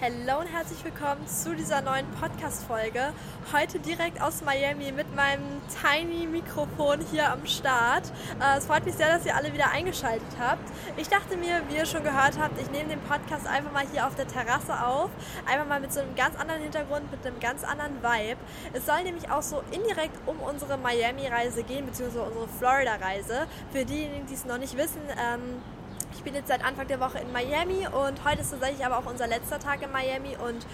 Hallo und herzlich willkommen zu dieser neuen Podcast-Folge. Heute direkt aus Miami mit meinem tiny Mikrofon hier am Start. Äh, es freut mich sehr, dass ihr alle wieder eingeschaltet habt. Ich dachte mir, wie ihr schon gehört habt, ich nehme den Podcast einfach mal hier auf der Terrasse auf. Einfach mal mit so einem ganz anderen Hintergrund, mit einem ganz anderen Vibe. Es soll nämlich auch so indirekt um unsere Miami-Reise gehen, beziehungsweise unsere Florida-Reise. Für diejenigen, die es noch nicht wissen, ähm, ich bin jetzt seit Anfang der Woche in Miami und heute ist tatsächlich aber auch unser letzter Tag in Miami und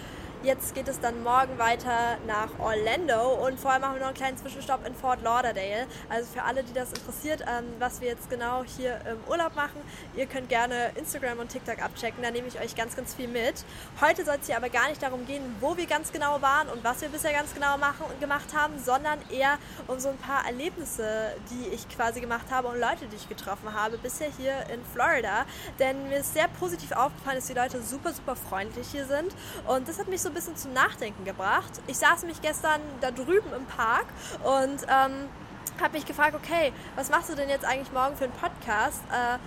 Jetzt geht es dann morgen weiter nach Orlando und vorher machen wir noch einen kleinen Zwischenstopp in Fort Lauderdale. Also für alle, die das interessiert, ähm, was wir jetzt genau hier im Urlaub machen, ihr könnt gerne Instagram und TikTok abchecken, da nehme ich euch ganz, ganz viel mit. Heute soll es hier aber gar nicht darum gehen, wo wir ganz genau waren und was wir bisher ganz genau machen und gemacht haben, sondern eher um so ein paar Erlebnisse, die ich quasi gemacht habe und Leute, die ich getroffen habe, bisher hier in Florida. Denn mir ist sehr positiv aufgefallen, dass die Leute super, super freundlich hier sind und das hat mich so ein bisschen zum Nachdenken gebracht. Ich saß mich gestern da drüben im Park und ähm, habe mich gefragt, okay, was machst du denn jetzt eigentlich morgen für einen Podcast? Äh,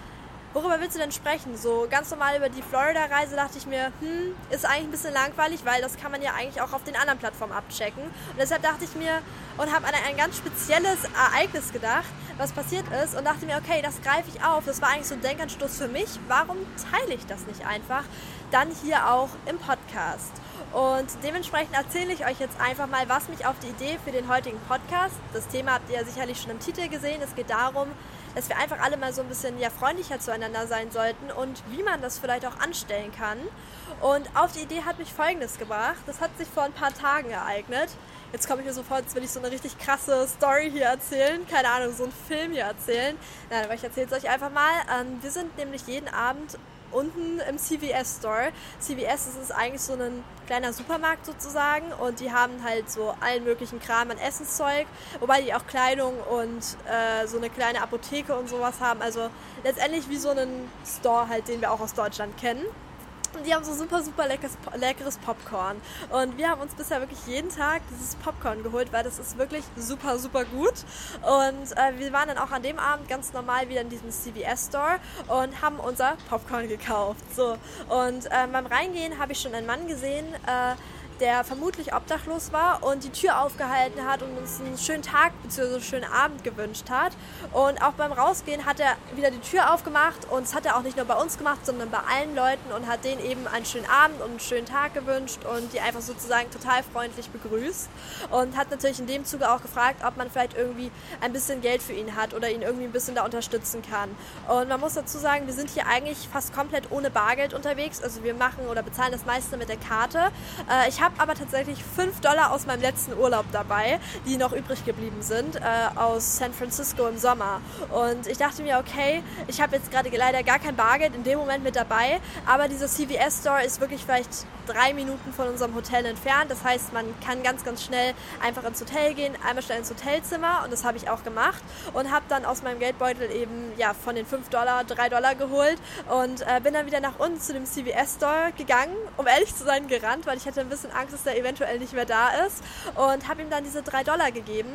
worüber willst du denn sprechen? So ganz normal über die Florida-Reise dachte ich mir, hm, ist eigentlich ein bisschen langweilig, weil das kann man ja eigentlich auch auf den anderen Plattformen abchecken. Und deshalb dachte ich mir und habe an ein ganz spezielles Ereignis gedacht, was passiert ist und dachte mir, okay, das greife ich auf. Das war eigentlich so ein Denkanstoß für mich. Warum teile ich das nicht einfach dann hier auch im Podcast? Und dementsprechend erzähle ich euch jetzt einfach mal, was mich auf die Idee für den heutigen Podcast, das Thema habt ihr ja sicherlich schon im Titel gesehen, es geht darum, dass wir einfach alle mal so ein bisschen ja, freundlicher zueinander sein sollten und wie man das vielleicht auch anstellen kann. Und auf die Idee hat mich Folgendes gebracht. Das hat sich vor ein paar Tagen ereignet. Jetzt komme ich mir so vor, als würde ich so eine richtig krasse Story hier erzählen. Keine Ahnung, so einen Film hier erzählen. Nein, aber ich erzähle es euch einfach mal. Ähm, wir sind nämlich jeden Abend unten im CVS Store. CVS ist eigentlich so ein kleiner Supermarkt sozusagen und die haben halt so allen möglichen Kram an Essenszeug, wobei die auch Kleidung und äh, so eine kleine Apotheke und sowas haben. Also letztendlich wie so einen Store halt, den wir auch aus Deutschland kennen. Und die haben so super, super leckeres, leckeres Popcorn. Und wir haben uns bisher wirklich jeden Tag dieses Popcorn geholt, weil das ist wirklich super, super gut. Und äh, wir waren dann auch an dem Abend ganz normal wieder in diesem CVS-Store und haben unser Popcorn gekauft. So. Und äh, beim Reingehen habe ich schon einen Mann gesehen, äh, der vermutlich obdachlos war und die Tür aufgehalten hat und uns einen schönen Tag bzw. einen schönen Abend gewünscht hat. Und auch beim Rausgehen hat er wieder die Tür aufgemacht und das hat er auch nicht nur bei uns gemacht, sondern bei allen Leuten und hat denen eben einen schönen Abend und einen schönen Tag gewünscht und die einfach sozusagen total freundlich begrüßt. Und hat natürlich in dem Zuge auch gefragt, ob man vielleicht irgendwie ein bisschen Geld für ihn hat oder ihn irgendwie ein bisschen da unterstützen kann. Und man muss dazu sagen, wir sind hier eigentlich fast komplett ohne Bargeld unterwegs. Also wir machen oder bezahlen das meiste mit der Karte. Äh, ich habe habe aber tatsächlich 5 Dollar aus meinem letzten Urlaub dabei, die noch übrig geblieben sind, äh, aus San Francisco im Sommer. Und ich dachte mir, okay, ich habe jetzt gerade leider gar kein Bargeld in dem Moment mit dabei, aber dieser CVS Store ist wirklich vielleicht drei Minuten von unserem Hotel entfernt. Das heißt, man kann ganz, ganz schnell einfach ins Hotel gehen, einmal schnell ins Hotelzimmer und das habe ich auch gemacht und habe dann aus meinem Geldbeutel eben ja von den 5 Dollar 3 Dollar geholt und äh, bin dann wieder nach unten zu dem CVS Store gegangen, um ehrlich zu sein, gerannt, weil ich hatte ein bisschen Angst, dass der eventuell nicht mehr da ist und habe ihm dann diese 3 Dollar gegeben.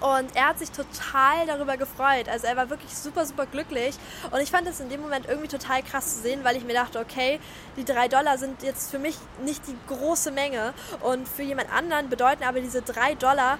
Und er hat sich total darüber gefreut. Also er war wirklich super, super glücklich. Und ich fand das in dem Moment irgendwie total krass zu sehen, weil ich mir dachte, okay, die drei Dollar sind jetzt für mich nicht die große Menge. Und für jemand anderen bedeuten aber diese drei Dollar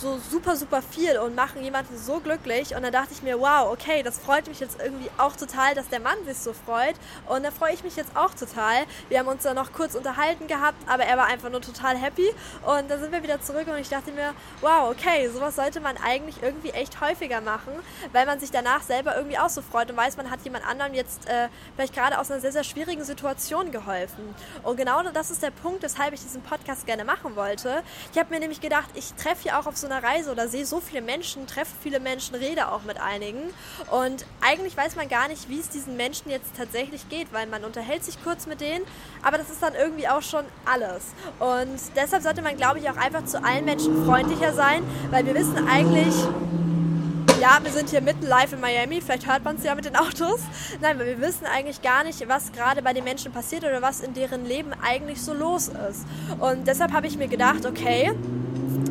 so super, super viel und machen jemanden so glücklich. Und dann dachte ich mir, wow, okay, das freut mich jetzt irgendwie auch total, dass der Mann sich so freut. Und da freue ich mich jetzt auch total. Wir haben uns da noch kurz unterhalten gehabt, aber er war einfach nur total happy. Und dann sind wir wieder zurück und ich dachte mir, wow, okay, sowas sollte man eigentlich irgendwie echt häufiger machen, weil man sich danach selber irgendwie auch so freut und weiß, man hat jemand anderem jetzt äh, vielleicht gerade aus einer sehr, sehr schwierigen Situation geholfen. Und genau das ist der Punkt, weshalb ich diesen Podcast gerne machen wollte. Ich habe mir nämlich gedacht, ich treffe hier auch auf so so einer Reise oder sehe so viele Menschen, treffe viele Menschen, rede auch mit einigen. Und eigentlich weiß man gar nicht, wie es diesen Menschen jetzt tatsächlich geht, weil man unterhält sich kurz mit denen, aber das ist dann irgendwie auch schon alles. Und deshalb sollte man, glaube ich, auch einfach zu allen Menschen freundlicher sein, weil wir wissen eigentlich, ja, wir sind hier mitten live in Miami, vielleicht hört man es ja mit den Autos. Nein, weil wir wissen eigentlich gar nicht, was gerade bei den Menschen passiert oder was in deren Leben eigentlich so los ist. Und deshalb habe ich mir gedacht, okay,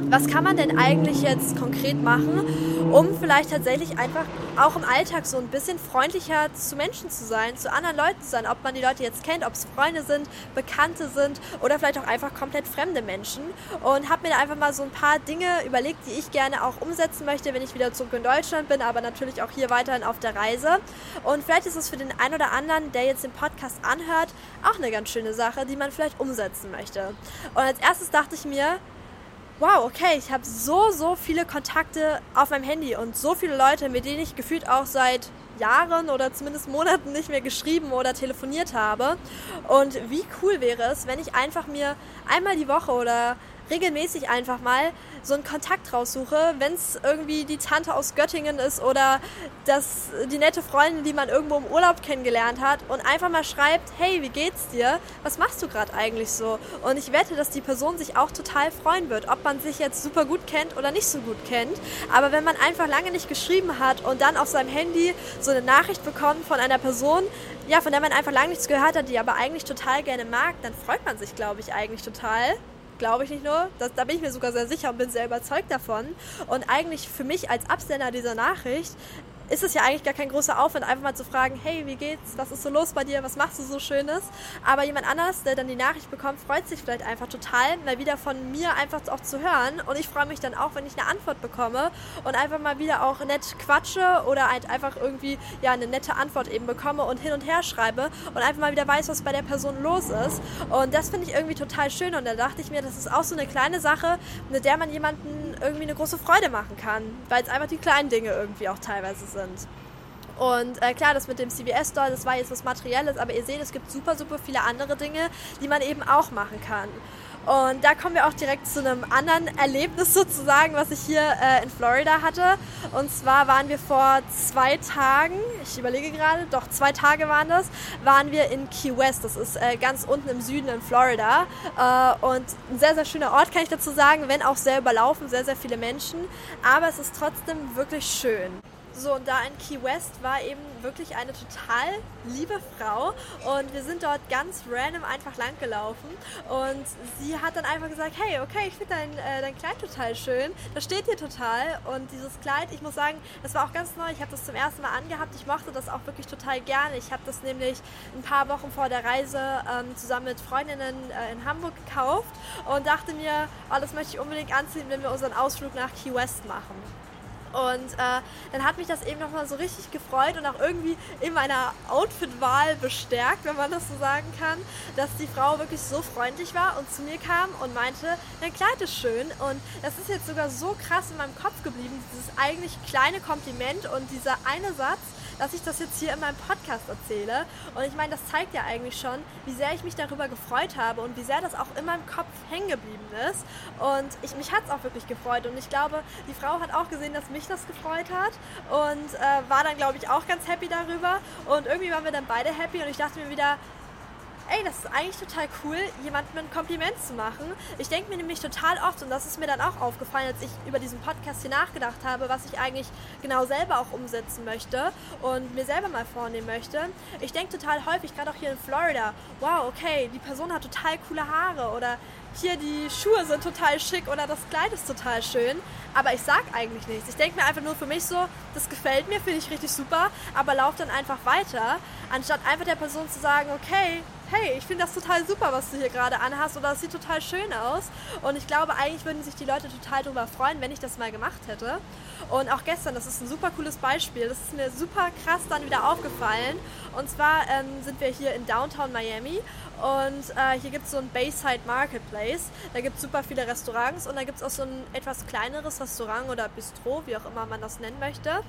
was kann man denn eigentlich jetzt konkret machen, um vielleicht tatsächlich einfach auch im Alltag so ein bisschen freundlicher zu Menschen zu sein, zu anderen Leuten zu sein, ob man die Leute jetzt kennt, ob es Freunde sind, Bekannte sind oder vielleicht auch einfach komplett fremde Menschen. Und habe mir da einfach mal so ein paar Dinge überlegt, die ich gerne auch umsetzen möchte, wenn ich wieder zurück in Deutschland bin, aber natürlich auch hier weiterhin auf der Reise. Und vielleicht ist es für den einen oder anderen, der jetzt den Podcast anhört, auch eine ganz schöne Sache, die man vielleicht umsetzen möchte. Und als erstes dachte ich mir, wow, okay, ich habe so, so viele Kontakte auf meinem Handy und so viele Leute, mit denen ich gefühlt auch seit Jahren oder zumindest Monaten nicht mehr geschrieben oder telefoniert habe. Und wie cool wäre es, wenn ich einfach mir einmal die Woche oder regelmäßig einfach mal so einen Kontakt raussuche, wenn es irgendwie die Tante aus Göttingen ist oder das, die nette Freundin, die man irgendwo im Urlaub kennengelernt hat und einfach mal schreibt, hey, wie geht's dir? Was machst du gerade eigentlich so? Und ich wette, dass die Person sich auch total freuen wird, ob man sich jetzt super gut kennt oder nicht so gut kennt. Aber wenn man einfach lange nicht geschrieben hat und dann auf seinem Handy so eine Nachricht bekommt von einer Person, ja, von der man einfach lange nichts gehört hat, die aber eigentlich total gerne mag, dann freut man sich, glaube ich, eigentlich total glaube ich nicht nur, das, da bin ich mir sogar sehr sicher und bin sehr überzeugt davon. Und eigentlich für mich als Absender dieser Nachricht ist es ja eigentlich gar kein großer Aufwand, einfach mal zu fragen, hey, wie geht's, was ist so los bei dir, was machst du so Schönes? Aber jemand anders, der dann die Nachricht bekommt, freut sich vielleicht einfach total, mal wieder von mir einfach auch zu hören. Und ich freue mich dann auch, wenn ich eine Antwort bekomme und einfach mal wieder auch nett quatsche oder halt einfach irgendwie ja eine nette Antwort eben bekomme und hin und her schreibe und einfach mal wieder weiß, was bei der Person los ist. Und das finde ich irgendwie total schön. Und da dachte ich mir, das ist auch so eine kleine Sache, mit der man jemanden irgendwie eine große Freude machen kann, weil es einfach die kleinen Dinge irgendwie auch teilweise sind. Und äh, klar, das mit dem CBS Store, das war jetzt was Materielles, aber ihr seht, es gibt super, super viele andere Dinge, die man eben auch machen kann. Und da kommen wir auch direkt zu einem anderen Erlebnis sozusagen, was ich hier äh, in Florida hatte. Und zwar waren wir vor zwei Tagen, ich überlege gerade, doch zwei Tage waren das, waren wir in Key West. Das ist äh, ganz unten im Süden in Florida. Äh, und ein sehr, sehr schöner Ort, kann ich dazu sagen, wenn auch sehr überlaufen, sehr, sehr viele Menschen. Aber es ist trotzdem wirklich schön. So, und da in Key West war eben wirklich eine total liebe Frau. Und wir sind dort ganz random einfach lang gelaufen. Und sie hat dann einfach gesagt, hey, okay, ich finde dein, äh, dein Kleid total schön, das steht dir total. Und dieses Kleid, ich muss sagen, das war auch ganz neu, ich habe das zum ersten Mal angehabt, ich mochte das auch wirklich total gerne. Ich habe das nämlich ein paar Wochen vor der Reise ähm, zusammen mit Freundinnen äh, in Hamburg gekauft und dachte mir, oh, das möchte ich unbedingt anziehen, wenn wir unseren Ausflug nach Key West machen. Und äh, dann hat mich das eben nochmal so richtig gefreut und auch irgendwie in meiner Outfit-Wahl bestärkt, wenn man das so sagen kann, dass die Frau wirklich so freundlich war und zu mir kam und meinte, dein Kleid ist schön. Und das ist jetzt sogar so krass in meinem Kopf geblieben, dieses eigentlich kleine Kompliment und dieser eine Satz, dass ich das jetzt hier in meinem Podcast erzähle. Und ich meine, das zeigt ja eigentlich schon, wie sehr ich mich darüber gefreut habe und wie sehr das auch in meinem Kopf hängen geblieben ist. Und ich, mich hat es auch wirklich gefreut. Und ich glaube, die Frau hat auch gesehen, dass mich das gefreut hat und äh, war dann, glaube ich, auch ganz happy darüber. Und irgendwie waren wir dann beide happy und ich dachte mir wieder, ey, das ist eigentlich total cool, jemandem ein Kompliment zu machen. Ich denke mir nämlich total oft, und das ist mir dann auch aufgefallen, als ich über diesen Podcast hier nachgedacht habe, was ich eigentlich genau selber auch umsetzen möchte und mir selber mal vornehmen möchte. Ich denke total häufig, gerade auch hier in Florida, wow, okay, die Person hat total coole Haare oder hier die Schuhe sind total schick oder das Kleid ist total schön. Aber ich sag eigentlich nichts. Ich denke mir einfach nur für mich so, das gefällt mir, finde ich richtig super, aber lauf dann einfach weiter, anstatt einfach der Person zu sagen, okay, hey, ich finde das total super, was du hier gerade anhast oder das sieht total schön aus. Und ich glaube, eigentlich würden sich die Leute total darüber freuen, wenn ich das mal gemacht hätte. Und auch gestern, das ist ein super cooles Beispiel. Das ist mir super krass dann wieder aufgefallen. Und zwar ähm, sind wir hier in Downtown Miami und äh, hier gibt es so ein Bayside Marketplace. Da gibt es super viele Restaurants und da gibt es auch so ein etwas kleineres Restaurant oder Bistro, wie auch immer man das nennen möchte.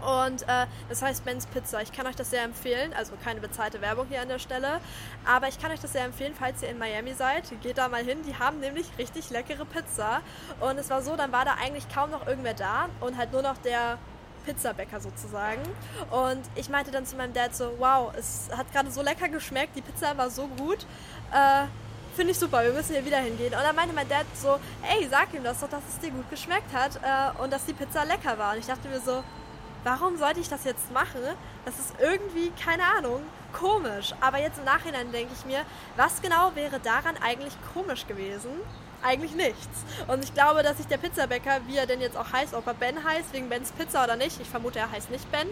Und äh, das heißt Ben's Pizza. Ich kann euch das sehr empfehlen. Also keine bezahlte Werbung hier an der Stelle. Aber ich kann euch das sehr empfehlen, falls ihr in Miami seid. Geht da mal hin. Die haben nämlich richtig leckere Pizza. Und es war so, dann war da eigentlich kaum noch irgendwer da. Und halt nur noch der Pizzabäcker sozusagen. Und ich meinte dann zu meinem Dad so, wow, es hat gerade so lecker geschmeckt. Die Pizza war so gut. Äh, Finde ich super, wir müssen hier wieder hingehen. Und dann meinte mein Dad so, ey, sag ihm das doch, dass es dir gut geschmeckt hat äh, und dass die Pizza lecker war. Und ich dachte mir so, warum sollte ich das jetzt machen? Das ist irgendwie, keine Ahnung, komisch. Aber jetzt im Nachhinein denke ich mir, was genau wäre daran eigentlich komisch gewesen? Eigentlich nichts. Und ich glaube, dass sich der Pizzabäcker, wie er denn jetzt auch heißt, ob er Ben heißt, wegen Bens Pizza oder nicht, ich vermute, er heißt nicht Ben,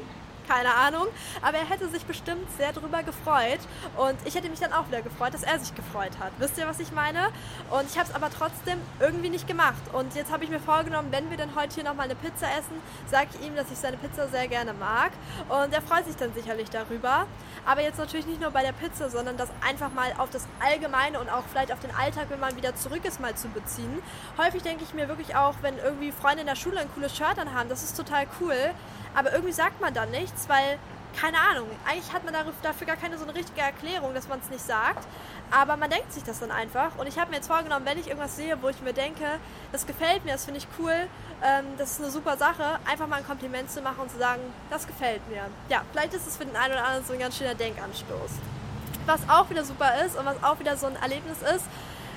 keine Ahnung. Aber er hätte sich bestimmt sehr drüber gefreut. Und ich hätte mich dann auch wieder gefreut, dass er sich gefreut hat. Wisst ihr, was ich meine? Und ich habe es aber trotzdem irgendwie nicht gemacht. Und jetzt habe ich mir vorgenommen, wenn wir dann heute hier nochmal eine Pizza essen, sage ich ihm, dass ich seine Pizza sehr gerne mag. Und er freut sich dann sicherlich darüber. Aber jetzt natürlich nicht nur bei der Pizza, sondern das einfach mal auf das Allgemeine und auch vielleicht auf den Alltag, wenn man wieder zurück ist, mal zu beziehen. Häufig denke ich mir wirklich auch, wenn irgendwie Freunde in der Schule ein cooles Shirt anhaben, das ist total cool. Aber irgendwie sagt man dann nichts, weil, keine Ahnung, eigentlich hat man dafür gar keine so eine richtige Erklärung, dass man es nicht sagt. Aber man denkt sich das dann einfach. Und ich habe mir jetzt vorgenommen, wenn ich irgendwas sehe, wo ich mir denke, das gefällt mir, das finde ich cool, ähm, das ist eine super Sache, einfach mal ein Kompliment zu machen und zu sagen, das gefällt mir. Ja, vielleicht ist es für den einen oder anderen so ein ganz schöner Denkanstoß. Was auch wieder super ist und was auch wieder so ein Erlebnis ist,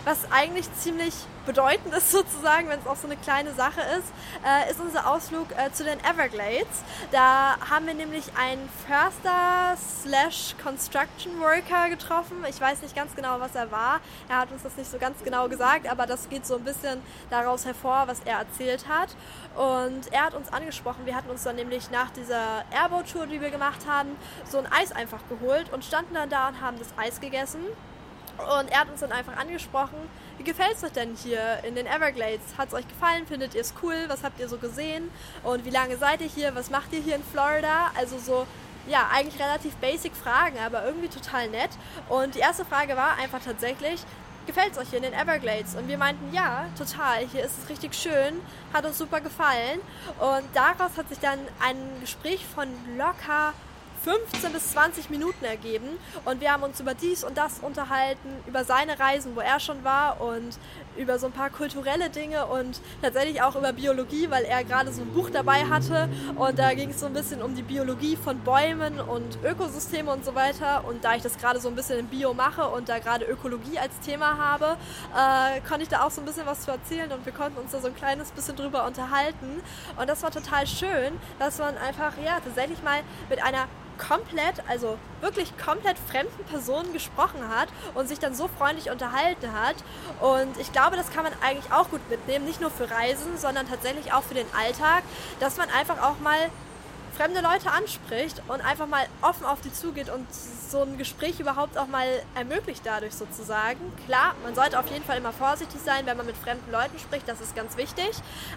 was eigentlich ziemlich bedeutend ist sozusagen, wenn es auch so eine kleine Sache ist, äh, ist unser Ausflug äh, zu den Everglades. Da haben wir nämlich einen Förster slash Construction Worker getroffen. Ich weiß nicht ganz genau, was er war. Er hat uns das nicht so ganz genau gesagt, aber das geht so ein bisschen daraus hervor, was er erzählt hat. Und er hat uns angesprochen, wir hatten uns dann nämlich nach dieser Airboat-Tour, die wir gemacht haben, so ein Eis einfach geholt und standen dann da und haben das Eis gegessen. Und er hat uns dann einfach angesprochen, wie gefällt es euch denn hier in den Everglades? Hat es euch gefallen? Findet ihr es cool? Was habt ihr so gesehen? Und wie lange seid ihr hier? Was macht ihr hier in Florida? Also so, ja, eigentlich relativ basic Fragen, aber irgendwie total nett. Und die erste Frage war einfach tatsächlich, gefällt es euch hier in den Everglades? Und wir meinten, ja, total, hier ist es richtig schön, hat uns super gefallen. Und daraus hat sich dann ein Gespräch von locker 15 bis 20 Minuten ergeben. Und wir haben uns über dies und das unterhalten, über seine Reisen, wo er schon war und über so ein paar kulturelle Dinge und tatsächlich auch über Biologie, weil er gerade so ein Buch dabei hatte. Und da ging es so ein bisschen um die Biologie von Bäumen und Ökosysteme und so weiter. Und da ich das gerade so ein bisschen in Bio mache und da gerade Ökologie als Thema habe, äh, konnte ich da auch so ein bisschen was zu erzählen und wir konnten uns da so ein kleines bisschen drüber unterhalten. Und das war total schön, dass man einfach ja tatsächlich mal mit einer komplett, also wirklich komplett fremden Personen gesprochen hat und sich dann so freundlich unterhalten hat. Und ich glaube, das kann man eigentlich auch gut mitnehmen, nicht nur für Reisen, sondern tatsächlich auch für den Alltag, dass man einfach auch mal fremde Leute anspricht und einfach mal offen auf die zugeht und so ein Gespräch überhaupt auch mal ermöglicht dadurch sozusagen. Klar, man sollte auf jeden Fall immer vorsichtig sein, wenn man mit fremden Leuten spricht, das ist ganz wichtig.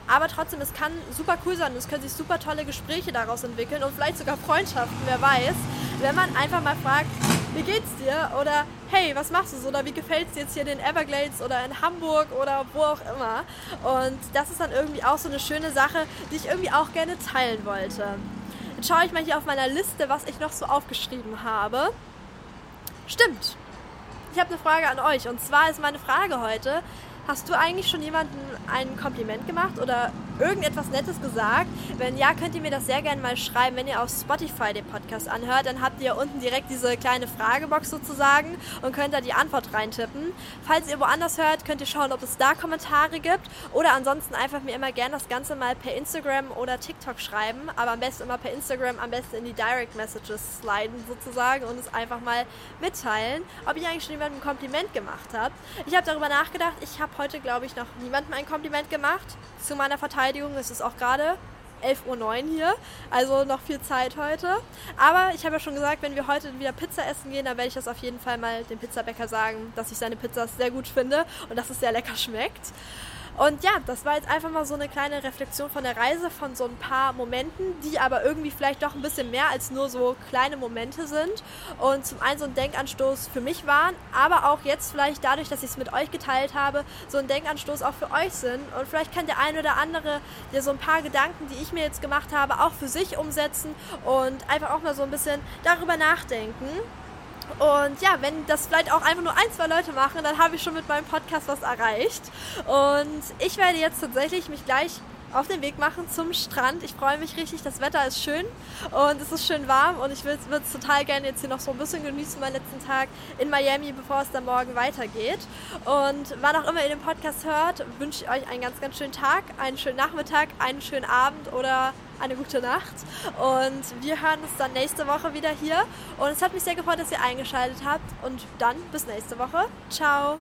Aber trotzdem, es kann super cool sein und es können sich super tolle Gespräche daraus entwickeln und vielleicht sogar Freundschaften, wer weiß, wenn man einfach mal fragt, wie geht's dir? Oder hey, was machst du so? Oder wie gefällt es dir jetzt hier in den Everglades oder in Hamburg oder wo auch immer? Und das ist dann irgendwie auch so eine schöne Sache, die ich irgendwie auch gerne teilen wollte. Schaue ich mal hier auf meiner Liste, was ich noch so aufgeschrieben habe. Stimmt. Ich habe eine Frage an euch. Und zwar ist meine Frage heute, Hast du eigentlich schon jemandem ein Kompliment gemacht oder irgendetwas Nettes gesagt? Wenn ja, könnt ihr mir das sehr gerne mal schreiben. Wenn ihr auf Spotify den Podcast anhört, dann habt ihr unten direkt diese kleine Fragebox sozusagen und könnt da die Antwort reintippen. Falls ihr woanders hört, könnt ihr schauen, ob es da Kommentare gibt oder ansonsten einfach mir immer gerne das Ganze mal per Instagram oder TikTok schreiben, aber am besten immer per Instagram, am besten in die Direct Messages sliden sozusagen und es einfach mal mitteilen, ob ihr eigentlich schon jemandem ein Kompliment gemacht habt. Ich habe darüber nachgedacht, ich habe heute, glaube ich, noch niemandem ein Kompliment gemacht. Zu meiner Verteidigung ist es auch gerade 11.09 Uhr hier, also noch viel Zeit heute. Aber ich habe ja schon gesagt, wenn wir heute wieder Pizza essen gehen, dann werde ich das auf jeden Fall mal dem Pizzabäcker sagen, dass ich seine Pizza sehr gut finde und dass es sehr lecker schmeckt. Und ja, das war jetzt einfach mal so eine kleine Reflexion von der Reise, von so ein paar Momenten, die aber irgendwie vielleicht doch ein bisschen mehr als nur so kleine Momente sind und zum einen so ein Denkanstoß für mich waren, aber auch jetzt vielleicht dadurch, dass ich es mit euch geteilt habe, so ein Denkanstoß auch für euch sind. Und vielleicht kann der eine oder andere ja so ein paar Gedanken, die ich mir jetzt gemacht habe, auch für sich umsetzen und einfach auch mal so ein bisschen darüber nachdenken. Und ja, wenn das vielleicht auch einfach nur ein, zwei Leute machen, dann habe ich schon mit meinem Podcast was erreicht. Und ich werde jetzt tatsächlich mich gleich auf den Weg machen zum Strand. Ich freue mich richtig, das Wetter ist schön und es ist schön warm und ich würde es total gerne jetzt hier noch so ein bisschen genießen, meinen letzten Tag in Miami, bevor es dann morgen weitergeht. Und wann auch immer ihr den Podcast hört, wünsche ich euch einen ganz, ganz schönen Tag, einen schönen Nachmittag, einen schönen Abend oder eine gute Nacht. Und wir hören uns dann nächste Woche wieder hier. Und es hat mich sehr gefreut, dass ihr eingeschaltet habt. Und dann bis nächste Woche. Ciao.